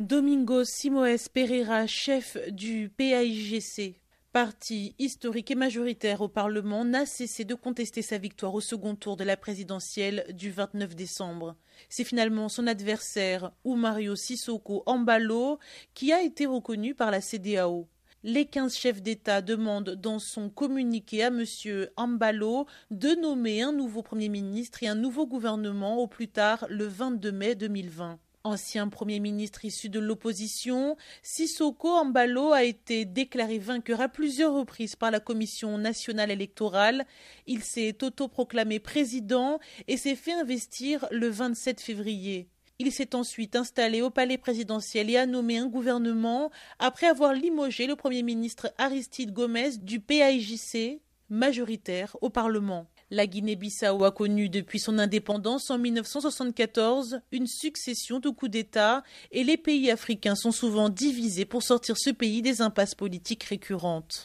Domingo Simoes Pereira, chef du PAIGC, parti historique et majoritaire au Parlement, n'a cessé de contester sa victoire au second tour de la présidentielle du 29 décembre. C'est finalement son adversaire, Mario Sissoko Ambalo, qui a été reconnu par la CDAO. Les 15 chefs d'État demandent dans son communiqué à M. Ambalo de nommer un nouveau Premier ministre et un nouveau gouvernement au plus tard le 22 mai 2020. Ancien Premier ministre issu de l'opposition, Sissoko Ambalo a été déclaré vainqueur à plusieurs reprises par la Commission nationale électorale. Il s'est autoproclamé président et s'est fait investir le 27 février. Il s'est ensuite installé au palais présidentiel et a nommé un gouvernement après avoir limogé le Premier ministre Aristide Gomez du PAIJC, majoritaire au Parlement. La Guinée-Bissau a connu depuis son indépendance en 1974 une succession de coups d'État et les pays africains sont souvent divisés pour sortir ce pays des impasses politiques récurrentes.